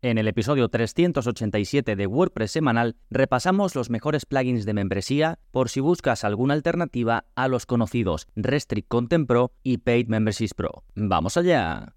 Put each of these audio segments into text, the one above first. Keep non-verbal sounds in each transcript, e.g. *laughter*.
En el episodio 387 de WordPress semanal repasamos los mejores plugins de membresía por si buscas alguna alternativa a los conocidos Restrict Content Pro y Paid Memberships Pro. ¡Vamos allá!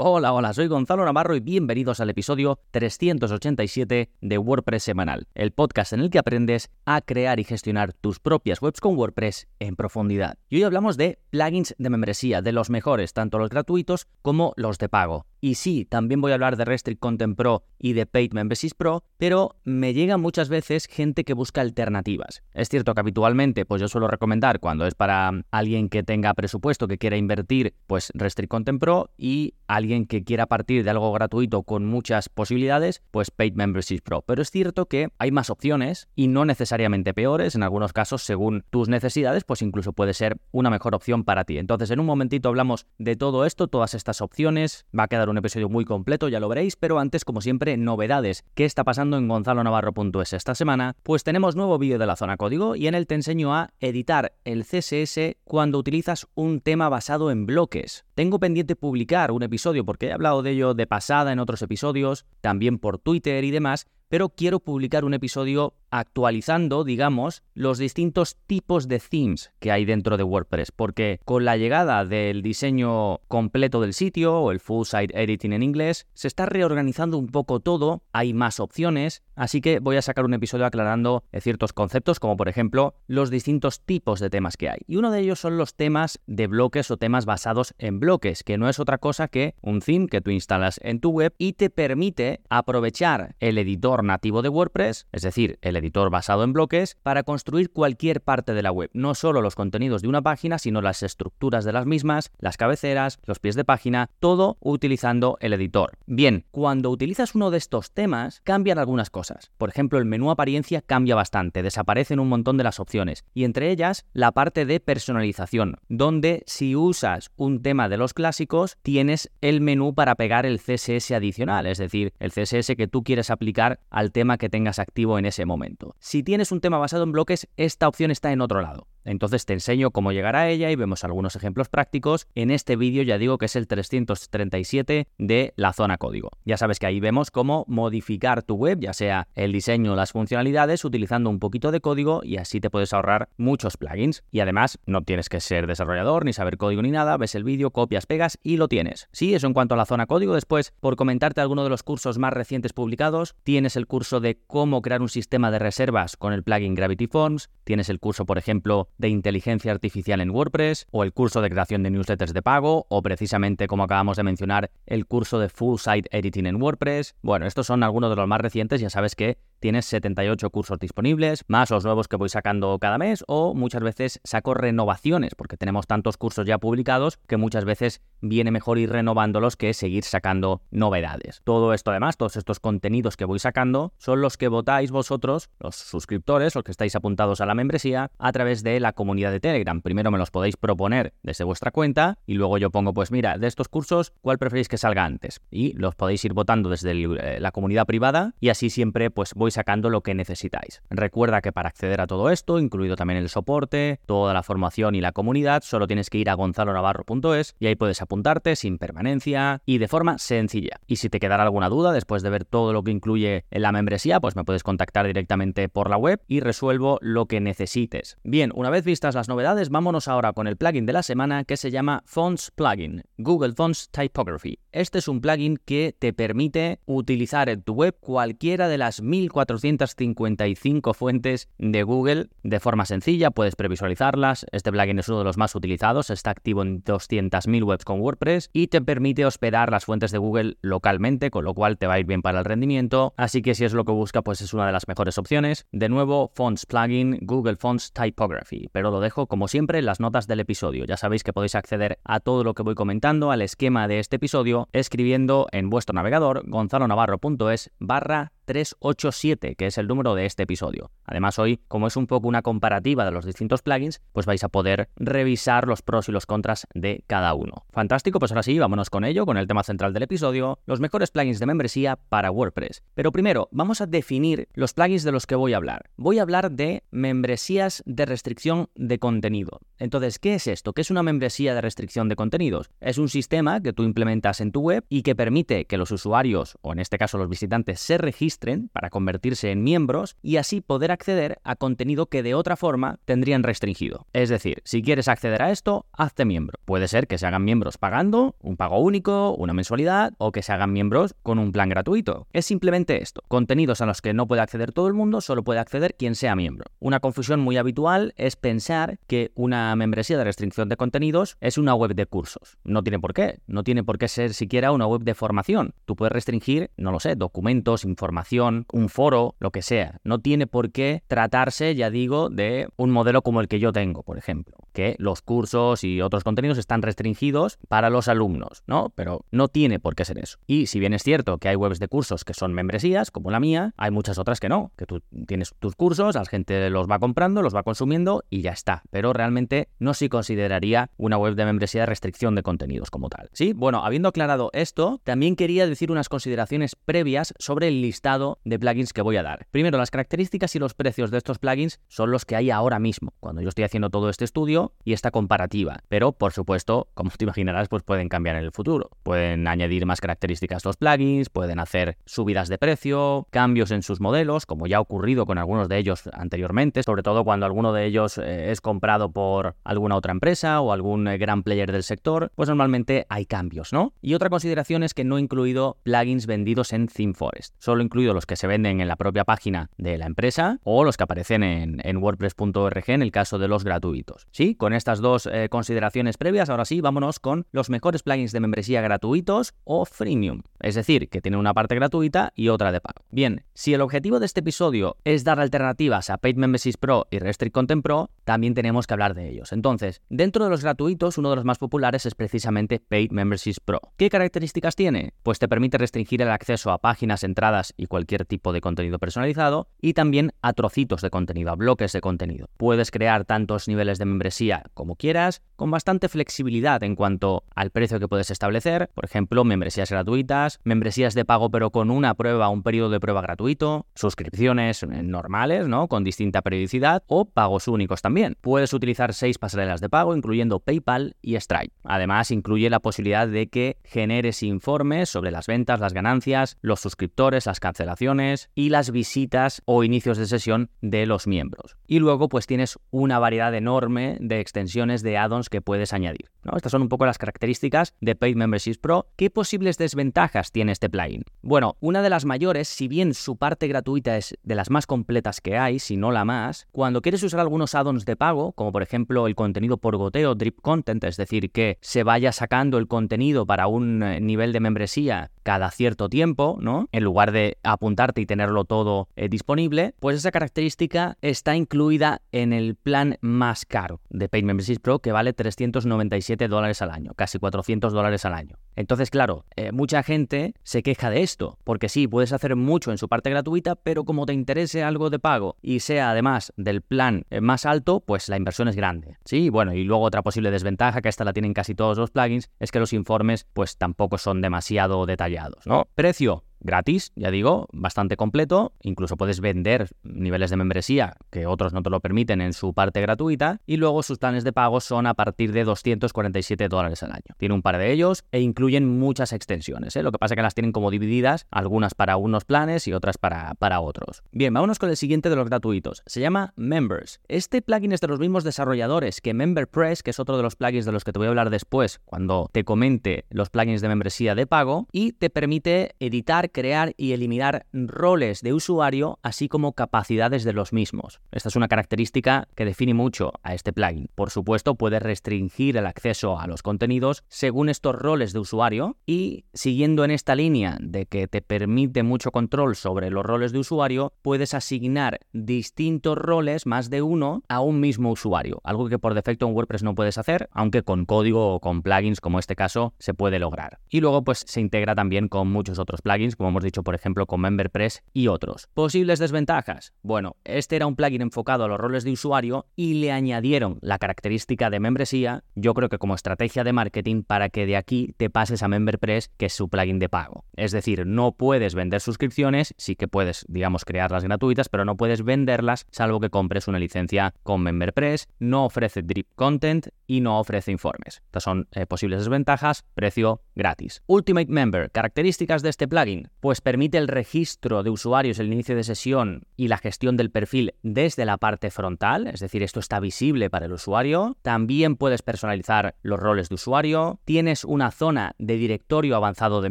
Hola, hola, soy Gonzalo Navarro y bienvenidos al episodio 387 de WordPress Semanal, el podcast en el que aprendes a crear y gestionar tus propias webs con WordPress en profundidad. Y hoy hablamos de plugins de membresía, de los mejores, tanto los gratuitos como los de pago. Y sí, también voy a hablar de Restrict Content Pro y de Paid Memberships Pro, pero me llega muchas veces gente que busca alternativas. Es cierto que habitualmente pues yo suelo recomendar cuando es para alguien que tenga presupuesto, que quiera invertir, pues Restrict Content Pro y alguien que quiera partir de algo gratuito con muchas posibilidades, pues Paid Memberships Pro. Pero es cierto que hay más opciones y no necesariamente peores, en algunos casos según tus necesidades, pues incluso puede ser una mejor opción para ti. Entonces en un momentito hablamos de todo esto, todas estas opciones, va a quedar un episodio muy completo, ya lo veréis, pero antes, como siempre, novedades. ¿Qué está pasando en gonzalonavarro.es esta semana? Pues tenemos nuevo vídeo de la zona código y en él te enseño a editar el CSS cuando utilizas un tema basado en bloques. Tengo pendiente publicar un episodio porque he hablado de ello de pasada en otros episodios, también por Twitter y demás, pero quiero publicar un episodio actualizando, digamos, los distintos tipos de themes que hay dentro de WordPress, porque con la llegada del diseño completo del sitio o el full site editing en inglés, se está reorganizando un poco todo, hay más opciones, así que voy a sacar un episodio aclarando ciertos conceptos, como por ejemplo los distintos tipos de temas que hay. Y uno de ellos son los temas de bloques o temas basados en bloques, que no es otra cosa que un theme que tú instalas en tu web y te permite aprovechar el editor nativo de WordPress, es decir, el editor basado en bloques, para construir cualquier parte de la web, no solo los contenidos de una página, sino las estructuras de las mismas, las cabeceras, los pies de página, todo utilizando el editor. Bien, cuando utilizas uno de estos temas, cambian algunas cosas. Por ejemplo, el menú apariencia cambia bastante, desaparecen un montón de las opciones, y entre ellas la parte de personalización, donde si usas un tema de los clásicos, tienes el menú para pegar el CSS adicional, es decir, el CSS que tú quieres aplicar al tema que tengas activo en ese momento. Si tienes un tema basado en bloques, esta opción está en otro lado. Entonces te enseño cómo llegar a ella y vemos algunos ejemplos prácticos. En este vídeo ya digo que es el 337 de la zona código. Ya sabes que ahí vemos cómo modificar tu web, ya sea el diseño o las funcionalidades, utilizando un poquito de código y así te puedes ahorrar muchos plugins. Y además no tienes que ser desarrollador ni saber código ni nada, ves el vídeo, copias, pegas y lo tienes. Sí, eso en cuanto a la zona código. Después, por comentarte alguno de los cursos más recientes publicados, tienes el curso de cómo crear un sistema de reservas con el plugin Gravity Forms, tienes el curso, por ejemplo, de inteligencia artificial en WordPress, o el curso de creación de newsletters de pago, o precisamente, como acabamos de mencionar, el curso de full site editing en WordPress. Bueno, estos son algunos de los más recientes, ya sabes que tienes 78 cursos disponibles, más los nuevos que voy sacando cada mes, o muchas veces saco renovaciones, porque tenemos tantos cursos ya publicados que muchas veces viene mejor ir renovándolos que seguir sacando novedades. Todo esto además, todos estos contenidos que voy sacando, son los que votáis vosotros, los suscriptores, los que estáis apuntados a la membresía, a través de la comunidad de Telegram. Primero me los podéis proponer desde vuestra cuenta y luego yo pongo, pues mira, de estos cursos, ¿cuál preferís que salga antes? Y los podéis ir votando desde eh, la comunidad privada y así siempre pues voy sacando lo que necesitáis. Recuerda que para acceder a todo esto, incluido también el soporte, toda la formación y la comunidad, solo tienes que ir a gonzalonavarro.es y ahí puedes apuntarte sin permanencia y de forma sencilla. Y si te quedará alguna duda después de ver todo lo que incluye en la membresía, pues me puedes contactar directamente por la web y resuelvo lo que necesites. Bien, una vez vistas las novedades, vámonos ahora con el plugin de la semana que se llama Fonts Plugin, Google Fonts Typography. Este es un plugin que te permite utilizar en tu web cualquiera de las 1455 fuentes de Google de forma sencilla, puedes previsualizarlas. Este plugin es uno de los más utilizados, está activo en 200.000 webs con WordPress y te permite hospedar las fuentes de Google localmente, con lo cual te va a ir bien para el rendimiento. Así que si es lo que busca, pues es una de las mejores opciones. De nuevo, Fonts Plugin, Google Fonts Typography, pero lo dejo como siempre en las notas del episodio. Ya sabéis que podéis acceder a todo lo que voy comentando, al esquema de este episodio, escribiendo en vuestro navegador gonzalonavarro.es barra 387, que es el número de este episodio. Además, hoy, como es un poco una comparativa de los distintos plugins, pues vais a poder revisar los pros y los contras de cada uno. Fantástico, pues ahora sí, vámonos con ello, con el tema central del episodio, los mejores plugins de membresía para WordPress. Pero primero, vamos a definir los plugins de los que voy a hablar. Voy a hablar de membresías de restricción de contenido. Entonces, ¿qué es esto? ¿Qué es una membresía de restricción de contenidos? Es un sistema que tú implementas en tu web y que permite que los usuarios, o en este caso los visitantes, se registren para convertirse en miembros y así poder acceder a contenido que de otra forma tendrían restringido. Es decir, si quieres acceder a esto, hazte miembro. Puede ser que se hagan miembros pagando, un pago único, una mensualidad, o que se hagan miembros con un plan gratuito. Es simplemente esto. Contenidos a los que no puede acceder todo el mundo, solo puede acceder quien sea miembro. Una confusión muy habitual es pensar que una membresía de restricción de contenidos es una web de cursos. No tiene por qué. No tiene por qué ser siquiera una web de formación. Tú puedes restringir, no lo sé, documentos, información, un foro, lo que sea. No tiene por qué tratarse, ya digo, de un modelo como el que yo tengo, por ejemplo, que los cursos y otros contenidos están restringidos para los alumnos, ¿no? Pero no tiene por qué ser eso. Y si bien es cierto que hay webs de cursos que son membresías, como la mía, hay muchas otras que no, que tú tienes tus cursos, la gente los va comprando, los va consumiendo y ya está. Pero realmente no se consideraría una web de membresía restricción de contenidos como tal. Sí, bueno, habiendo aclarado esto, también quería decir unas consideraciones previas sobre el listado de plugins que voy a dar. Primero, las características y los precios de estos plugins son los que hay ahora mismo, cuando yo estoy haciendo todo este estudio y esta comparativa. Pero, por supuesto, como te imaginarás, pues pueden cambiar en el futuro. Pueden añadir más características a los plugins, pueden hacer subidas de precio, cambios en sus modelos, como ya ha ocurrido con algunos de ellos anteriormente, sobre todo cuando alguno de ellos eh, es comprado por alguna otra empresa o algún eh, gran player del sector, pues normalmente hay cambios, ¿no? Y otra consideración es que no he incluido plugins vendidos en ThemeForest, solo he los que se venden en la propia página de la empresa o los que aparecen en, WordPress.org en el caso de los gratuitos. Sí, con estas dos eh, consideraciones previas, ahora sí, vámonos con los mejores plugins de membresía gratuitos o freemium, es decir, que tienen una parte gratuita y otra de pago. Bien, si el objetivo de este episodio es dar alternativas a Paid Memberships Pro y Restrict Content Pro, también tenemos que hablar de ellos. Entonces, dentro de los gratuitos, uno de los más populares es precisamente Paid Memberships Pro. ¿Qué características tiene? Pues te permite restringir el acceso a páginas, entradas y cualquier tipo de contenido personalizado y también a trocitos de contenido, a bloques de contenido. Puedes crear tantos niveles de membresía como quieras, con bastante flexibilidad en cuanto al precio que puedes establecer, por ejemplo, membresías gratuitas, membresías de pago pero con una prueba, un periodo de prueba gratuito, suscripciones normales, ¿no? Con distinta periodicidad o pagos únicos también. Puedes utilizar seis pasarelas de pago, incluyendo PayPal y Stripe. Además, incluye la posibilidad de que generes informes sobre las ventas, las ganancias, los suscriptores, las cancelaciones y las visitas o inicios de sesión de los miembros. Y luego, pues tienes una variedad enorme de extensiones de add-ons que puedes añadir. ¿no? Estas son un poco las características de Paid Memberships Pro. ¿Qué posibles desventajas tiene este plugin? Bueno, una de las mayores, si bien su parte gratuita es de las más completas que hay, si no la más, cuando quieres usar algunos add-ons de pago, como por ejemplo el contenido por goteo, drip content, es decir, que se vaya sacando el contenido para un eh, nivel de membresía cada cierto tiempo, ¿no? En lugar de apuntarte y tenerlo todo eh, disponible, pues esa característica está incluida en el plan más caro de Paid Memberships Pro, que vale 397 dólares al año, casi 400 dólares al año. Entonces, claro, eh, mucha gente se queja de esto, porque sí, puedes hacer mucho en su parte gratuita, pero como te interese algo de pago y sea además del plan más alto, pues la inversión es grande. Sí, bueno, y luego otra posible desventaja, que esta la tienen casi todos los plugins, es que los informes pues tampoco son demasiado detallados, ¿no? Precio, gratis, ya digo, bastante completo, incluso puedes vender niveles de membresía que otros no te lo permiten en su parte gratuita y luego sus planes de pago son a partir de 247 dólares al año. Tiene un par de ellos e incluyen muchas extensiones, ¿eh? lo que pasa es que las tienen como divididas, algunas para unos planes y otras para, para otros. Bien, vámonos con el siguiente de los gratuitos, se llama Members. Este plugin es de los mismos desarrolladores que MemberPress, que es otro de los plugins de los que te voy a hablar después cuando te comente los plugins de membresía de pago y te permite editar crear y eliminar roles de usuario, así como capacidades de los mismos. Esta es una característica que define mucho a este plugin. Por supuesto, puedes restringir el acceso a los contenidos según estos roles de usuario y siguiendo en esta línea de que te permite mucho control sobre los roles de usuario, puedes asignar distintos roles, más de uno, a un mismo usuario, algo que por defecto en WordPress no puedes hacer, aunque con código o con plugins como este caso se puede lograr. Y luego pues se integra también con muchos otros plugins como hemos dicho, por ejemplo, con MemberPress y otros. Posibles desventajas. Bueno, este era un plugin enfocado a los roles de usuario y le añadieron la característica de membresía, yo creo que como estrategia de marketing para que de aquí te pases a MemberPress, que es su plugin de pago. Es decir, no puedes vender suscripciones, sí que puedes, digamos, crearlas gratuitas, pero no puedes venderlas salvo que compres una licencia con MemberPress, no ofrece drip content y no ofrece informes. Estas son eh, posibles desventajas, precio gratis. Ultimate Member, características de este plugin, pues permite el registro de usuarios, el inicio de sesión y la gestión del perfil desde la parte frontal, es decir, esto está visible para el usuario. También puedes personalizar los roles de usuario. Tienes una zona de directorio avanzado de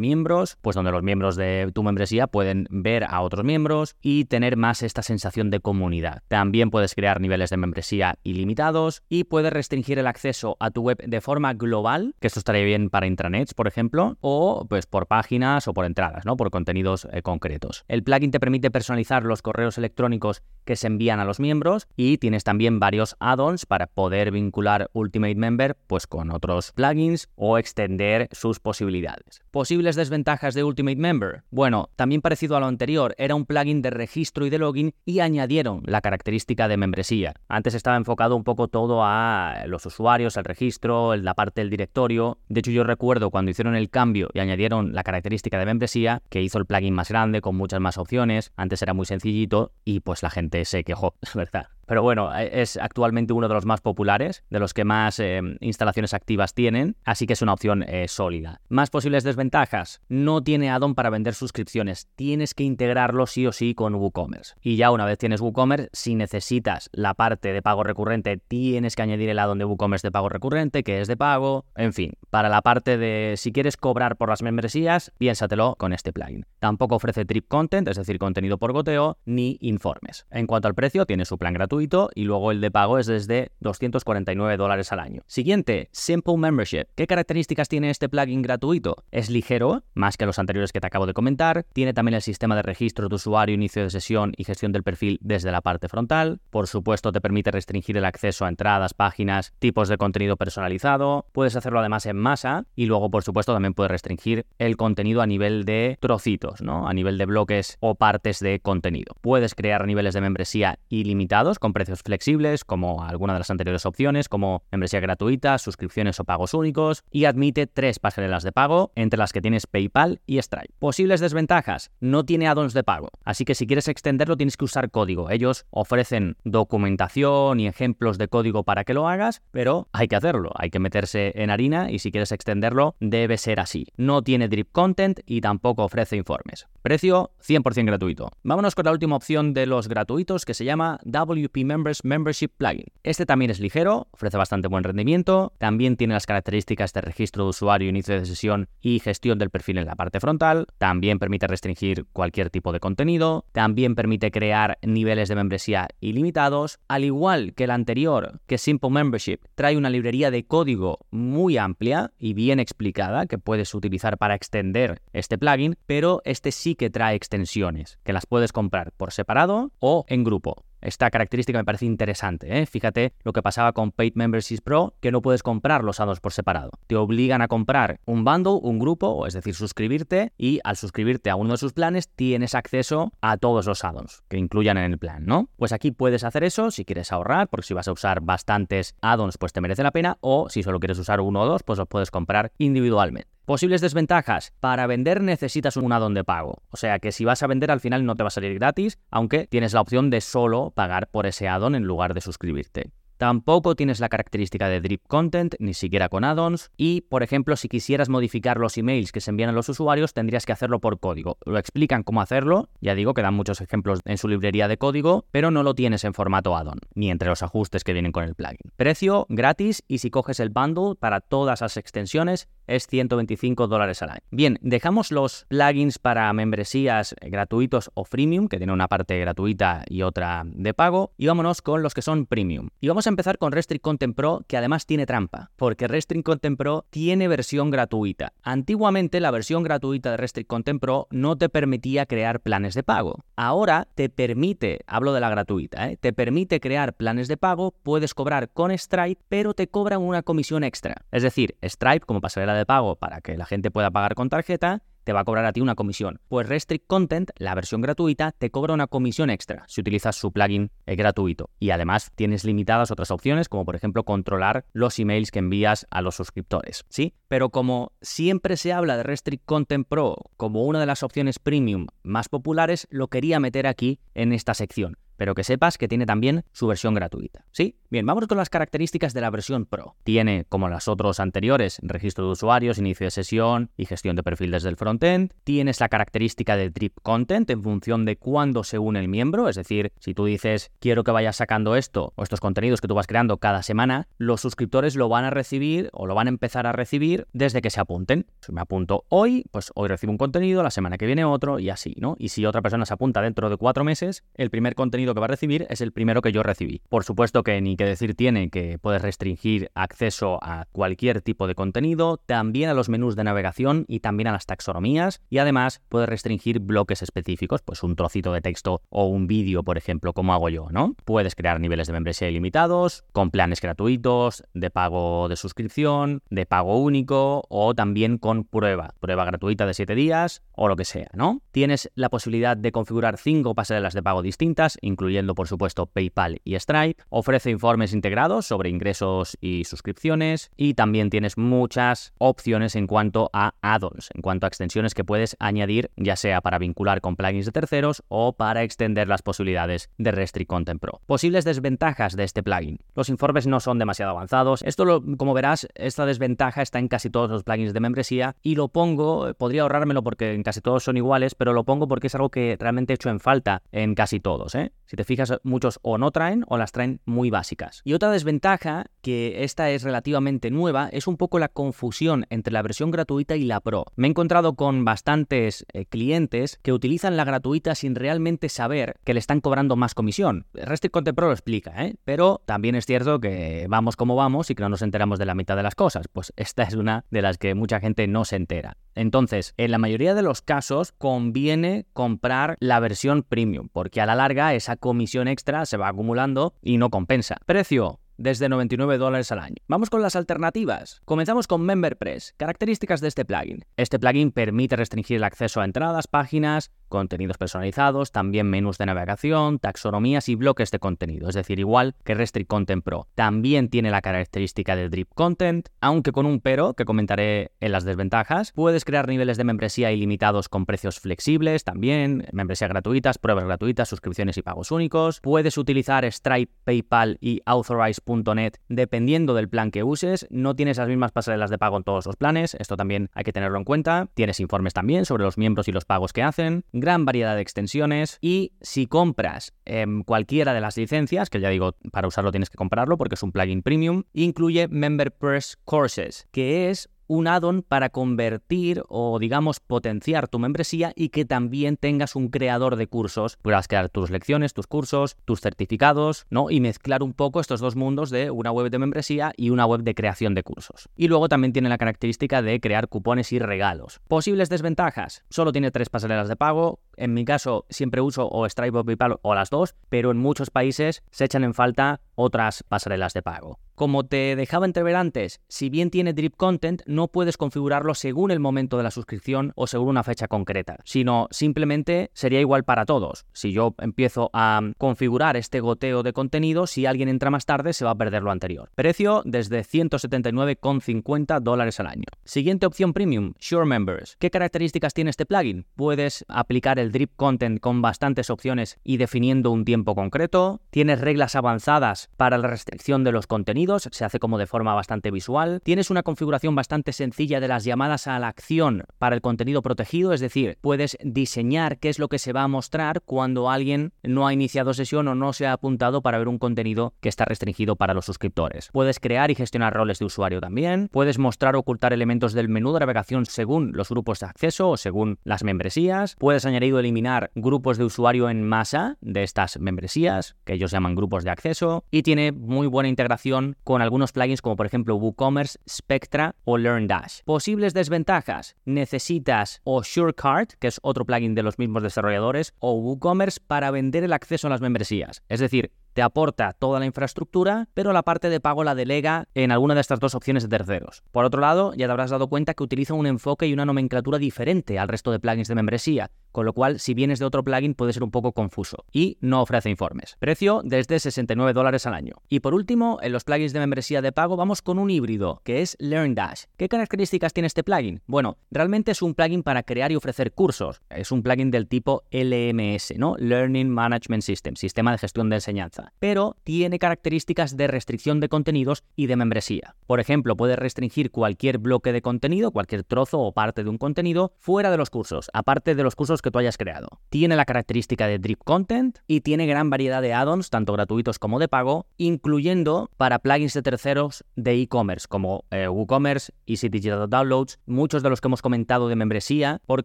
miembros, pues donde los miembros de tu membresía pueden ver a otros miembros y tener más esta sensación de comunidad. También puedes crear niveles de membresía ilimitados y puedes restringir el acceso a tu web de forma global, que esto estaría bien para intranets, por ejemplo, o pues por páginas o por entradas, ¿no? Contenidos eh, concretos. El plugin te permite personalizar los correos electrónicos que se envían a los miembros y tienes también varios add-ons para poder vincular Ultimate Member pues con otros plugins o extender sus posibilidades. Posibles desventajas de Ultimate Member. Bueno, también parecido a lo anterior, era un plugin de registro y de login y añadieron la característica de membresía. Antes estaba enfocado un poco todo a los usuarios, al registro, la parte del directorio. De hecho, yo recuerdo cuando hicieron el cambio y añadieron la característica de membresía, que hizo el plugin más grande, con muchas más opciones. Antes era muy sencillito y pues la gente se quejó, *laughs* verdad pero bueno, e, es actualmente uno de los más populares, de los que más eh, instalaciones activas tienen, así que es una opción eh, sólida. Más posibles desventajas, no tiene add-on para vender suscripciones, tienes que integrarlo sí o sí con WooCommerce. Y ya una vez tienes WooCommerce, si necesitas la parte de pago recurrente, tienes que añadir el add-on de WooCommerce de pago recurrente, que es de pago, en fin, para la parte de si quieres cobrar por las membresías, piénsatelo con este plugin. Tampoco ofrece trip content, es decir, contenido por goteo, ni informes. En cuanto al precio, tiene su plan gratuito y luego el de pago es desde 249 dólares al año. Siguiente, Simple Membership. ¿Qué características tiene este plugin gratuito? Es ligero, más que los anteriores que te acabo de comentar. Tiene también el sistema de registro de usuario, inicio de sesión y gestión del perfil desde la parte frontal. Por supuesto, te permite restringir el acceso a entradas, páginas, tipos de contenido personalizado. Puedes hacerlo además en masa y luego, por supuesto, también puedes restringir el contenido a nivel de trocitos, ¿no? A nivel de bloques o partes de contenido. Puedes crear niveles de membresía ilimitados con precios flexibles, como alguna de las anteriores opciones, como membresía gratuita, suscripciones o pagos únicos, y admite tres pasarelas de pago, entre las que tienes PayPal y Stripe. Posibles desventajas, no tiene add-ons de pago, así que si quieres extenderlo tienes que usar código. Ellos ofrecen documentación y ejemplos de código para que lo hagas, pero hay que hacerlo, hay que meterse en harina y si quieres extenderlo debe ser así. No tiene drip content y tampoco ofrece informes. Precio 100% gratuito. Vámonos con la última opción de los gratuitos que se llama WP Members Membership Plugin. Este también es ligero, ofrece bastante buen rendimiento, también tiene las características de registro de usuario, inicio de sesión y gestión del perfil en la parte frontal, también permite restringir cualquier tipo de contenido, también permite crear niveles de membresía ilimitados, al igual que el anterior, que Simple Membership, trae una librería de código muy amplia y bien explicada que puedes utilizar para extender este plugin, pero este sí que trae extensiones, que las puedes comprar por separado o en grupo. Esta característica me parece interesante. ¿eh? Fíjate lo que pasaba con Paid Memberships Pro, que no puedes comprar los addons por separado. Te obligan a comprar un bundle, un grupo, es decir, suscribirte, y al suscribirte a uno de sus planes tienes acceso a todos los addons que incluyan en el plan, ¿no? Pues aquí puedes hacer eso si quieres ahorrar, porque si vas a usar bastantes addons, pues te merece la pena, o si solo quieres usar uno o dos, pues los puedes comprar individualmente. Posibles desventajas. Para vender necesitas un addon de pago. O sea que si vas a vender al final no te va a salir gratis, aunque tienes la opción de solo pagar por ese addon en lugar de suscribirte. Tampoco tienes la característica de drip content, ni siquiera con add-ons. Y, por ejemplo, si quisieras modificar los emails que se envían a los usuarios, tendrías que hacerlo por código. Lo explican cómo hacerlo, ya digo que dan muchos ejemplos en su librería de código, pero no lo tienes en formato add-on, ni entre los ajustes que vienen con el plugin. Precio gratis y si coges el bundle para todas las extensiones es 125 dólares al año. Bien, dejamos los plugins para membresías gratuitos o freemium, que tienen una parte gratuita y otra de pago, y vámonos con los que son premium. Y vamos a empezar con Restrict Content Pro, que además tiene trampa, porque Restrict Content Pro tiene versión gratuita. Antiguamente la versión gratuita de Restrict Content Pro no te permitía crear planes de pago. Ahora te permite, hablo de la gratuita, ¿eh? te permite crear planes de pago, puedes cobrar con Stripe, pero te cobran una comisión extra. Es decir, Stripe, como pasarela de pago para que la gente pueda pagar con tarjeta, te va a cobrar a ti una comisión. Pues Restrict Content, la versión gratuita, te cobra una comisión extra si utilizas su plugin eh, gratuito. Y además tienes limitadas otras opciones, como por ejemplo controlar los emails que envías a los suscriptores. ¿Sí? Pero como siempre se habla de Restrict Content Pro como una de las opciones premium más populares, lo quería meter aquí en esta sección pero que sepas que tiene también su versión gratuita. ¿Sí? Bien, vamos con las características de la versión Pro. Tiene, como las otros anteriores, registro de usuarios, inicio de sesión y gestión de perfil desde el frontend. Tienes la característica de drip content en función de cuándo se une el miembro, es decir, si tú dices quiero que vayas sacando esto o estos contenidos que tú vas creando cada semana, los suscriptores lo van a recibir o lo van a empezar a recibir desde que se apunten. Si me apunto hoy, pues hoy recibo un contenido, la semana que viene otro y así, ¿no? Y si otra persona se apunta dentro de cuatro meses, el primer contenido que va a recibir es el primero que yo recibí. Por supuesto que ni que decir tiene que puedes restringir acceso a cualquier tipo de contenido, también a los menús de navegación y también a las taxonomías y además puedes restringir bloques específicos, pues un trocito de texto o un vídeo, por ejemplo, como hago yo, ¿no? Puedes crear niveles de membresía ilimitados, con planes gratuitos, de pago de suscripción, de pago único o también con prueba, prueba gratuita de 7 días o lo que sea, ¿no? Tienes la posibilidad de configurar 5 pasarelas de pago distintas, incluyendo por supuesto PayPal y Stripe, ofrece informes integrados sobre ingresos y suscripciones y también tienes muchas opciones en cuanto a add-ons, en cuanto a extensiones que puedes añadir ya sea para vincular con plugins de terceros o para extender las posibilidades de Restrict Content Pro. Posibles desventajas de este plugin. Los informes no son demasiado avanzados. Esto, como verás, esta desventaja está en casi todos los plugins de membresía y lo pongo, podría ahorrármelo porque en casi todos son iguales, pero lo pongo porque es algo que realmente he hecho en falta en casi todos. ¿eh? Si te fijas, muchos o no traen o las traen muy básicas. Y otra desventaja, que esta es relativamente nueva, es un poco la confusión entre la versión gratuita y la Pro. Me he encontrado con bastantes eh, clientes que utilizan la gratuita sin realmente saber que le están cobrando más comisión. Restrict Content Pro lo explica, ¿eh? pero también es cierto que vamos como vamos y que no nos enteramos de la mitad de las cosas. Pues esta es una de las que mucha gente no se entera. Entonces, en la mayoría de los casos conviene comprar la versión premium, porque a la larga esa comisión extra se va acumulando y no compensa. Precio, desde 99 dólares al año. Vamos con las alternativas. Comenzamos con MemberPress. Características de este plugin. Este plugin permite restringir el acceso a entradas, páginas, contenidos personalizados, también menús de navegación, taxonomías y bloques de contenido, es decir, igual que Restrict Content Pro. También tiene la característica de Drip Content, aunque con un pero que comentaré en las desventajas. Puedes crear niveles de membresía ilimitados con precios flexibles, también membresía gratuitas, pruebas gratuitas, suscripciones y pagos únicos. Puedes utilizar Stripe, PayPal y Authorize .net dependiendo del plan que uses. No tienes las mismas pasarelas de pago en todos los planes, esto también hay que tenerlo en cuenta. Tienes informes también sobre los miembros y los pagos que hacen, gran variedad de extensiones y si compras em, cualquiera de las licencias, que ya digo, para usarlo tienes que comprarlo porque es un plugin premium, incluye MemberPress Courses, que es un add-on para convertir o digamos potenciar tu membresía y que también tengas un creador de cursos. Puedas crear tus lecciones, tus cursos, tus certificados, ¿no? Y mezclar un poco estos dos mundos de una web de membresía y una web de creación de cursos. Y luego también tiene la característica de crear cupones y regalos. Posibles desventajas. Solo tiene tres pasarelas de pago. En mi caso siempre uso o Stripe o PayPal o las dos, pero en muchos países se echan en falta otras pasarelas de pago. Como te dejaba entrever antes, si bien tiene drip content, no puedes configurarlo según el momento de la suscripción o según una fecha concreta, sino simplemente sería igual para todos. Si yo empiezo a configurar este goteo de contenido, si alguien entra más tarde se va a perder lo anterior. Precio desde 179,50 dólares al año. Siguiente opción premium, Sure Members. ¿Qué características tiene este plugin? Puedes aplicar el drip content con bastantes opciones y definiendo un tiempo concreto. Tienes reglas avanzadas para la restricción de los contenidos se hace como de forma bastante visual. Tienes una configuración bastante sencilla de las llamadas a la acción para el contenido protegido, es decir, puedes diseñar qué es lo que se va a mostrar cuando alguien no ha iniciado sesión o no se ha apuntado para ver un contenido que está restringido para los suscriptores. Puedes crear y gestionar roles de usuario también, puedes mostrar o ocultar elementos del menú de navegación según los grupos de acceso o según las membresías, puedes añadir eliminar grupos de usuario en masa de estas membresías, que ellos llaman grupos de acceso, y tiene muy buena integración con algunos plugins como por ejemplo WooCommerce, Spectra o LearnDash. Posibles desventajas. Necesitas o SureCard, que es otro plugin de los mismos desarrolladores, o WooCommerce para vender el acceso a las membresías. Es decir, te aporta toda la infraestructura, pero la parte de pago la delega en alguna de estas dos opciones de terceros. Por otro lado, ya te habrás dado cuenta que utiliza un enfoque y una nomenclatura diferente al resto de plugins de membresía, con lo cual si vienes de otro plugin puede ser un poco confuso y no ofrece informes. Precio desde 69 dólares al año. Y por último, en los plugins de membresía de pago vamos con un híbrido, que es LearnDash. ¿Qué características tiene este plugin? Bueno, realmente es un plugin para crear y ofrecer cursos. Es un plugin del tipo LMS, ¿no? Learning Management System, sistema de gestión de enseñanza. Pero tiene características de restricción de contenidos y de membresía. Por ejemplo, puede restringir cualquier bloque de contenido, cualquier trozo o parte de un contenido fuera de los cursos, aparte de los cursos que tú hayas creado. Tiene la característica de drip content y tiene gran variedad de add-ons, tanto gratuitos como de pago, incluyendo para plugins de terceros de e-commerce, como eh, WooCommerce, Easy Digital Downloads, muchos de los que hemos comentado de membresía. ¿Por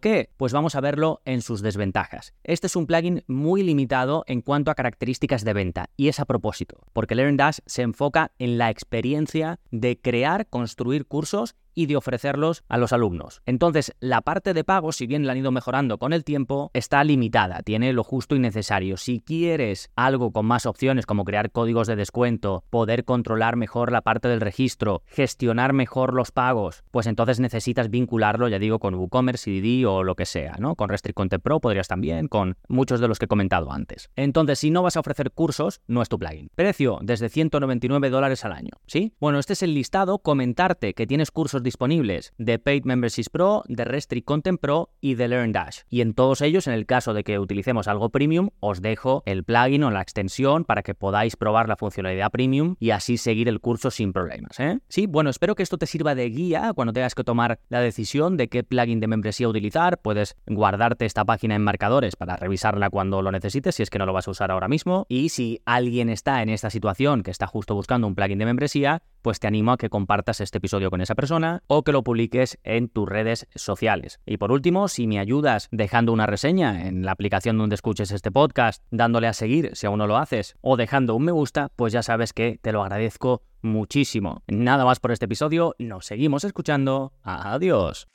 qué? Pues vamos a verlo en sus desventajas. Este es un plugin muy limitado en cuanto a características de venta, y es a propósito, porque LearnDash se enfoca en la experiencia de crear, construir cursos y de ofrecerlos a los alumnos. Entonces, la parte de pago, si bien la han ido mejorando con el tiempo, está limitada, tiene lo justo y necesario. Si quieres algo con más opciones como crear códigos de descuento, poder controlar mejor la parte del registro, gestionar mejor los pagos, pues entonces necesitas vincularlo, ya digo, con WooCommerce, CDD o lo que sea, ¿no? Con Restrict Content Pro podrías también, con muchos de los que he comentado antes. Entonces, si no vas a ofrecer cursos, no es tu plugin. Precio desde 199 dólares al año, ¿sí? Bueno, este es el listado, comentarte que tienes cursos disponibles de Paid Memberships Pro, de Restrict Content Pro y de LearnDash. Y en todos ellos, en el caso de que utilicemos algo premium, os dejo el plugin o la extensión para que podáis probar la funcionalidad premium y así seguir el curso sin problemas. ¿eh? Sí, bueno, espero que esto te sirva de guía cuando tengas que tomar la decisión de qué plugin de membresía utilizar. Puedes guardarte esta página en marcadores para revisarla cuando lo necesites, si es que no lo vas a usar ahora mismo. Y si alguien está en esta situación que está justo buscando un plugin de membresía, pues te animo a que compartas este episodio con esa persona o que lo publiques en tus redes sociales. Y por último, si me ayudas dejando una reseña en la aplicación donde escuches este podcast, dándole a seguir si aún no lo haces, o dejando un me gusta, pues ya sabes que te lo agradezco muchísimo. Nada más por este episodio, nos seguimos escuchando. Adiós.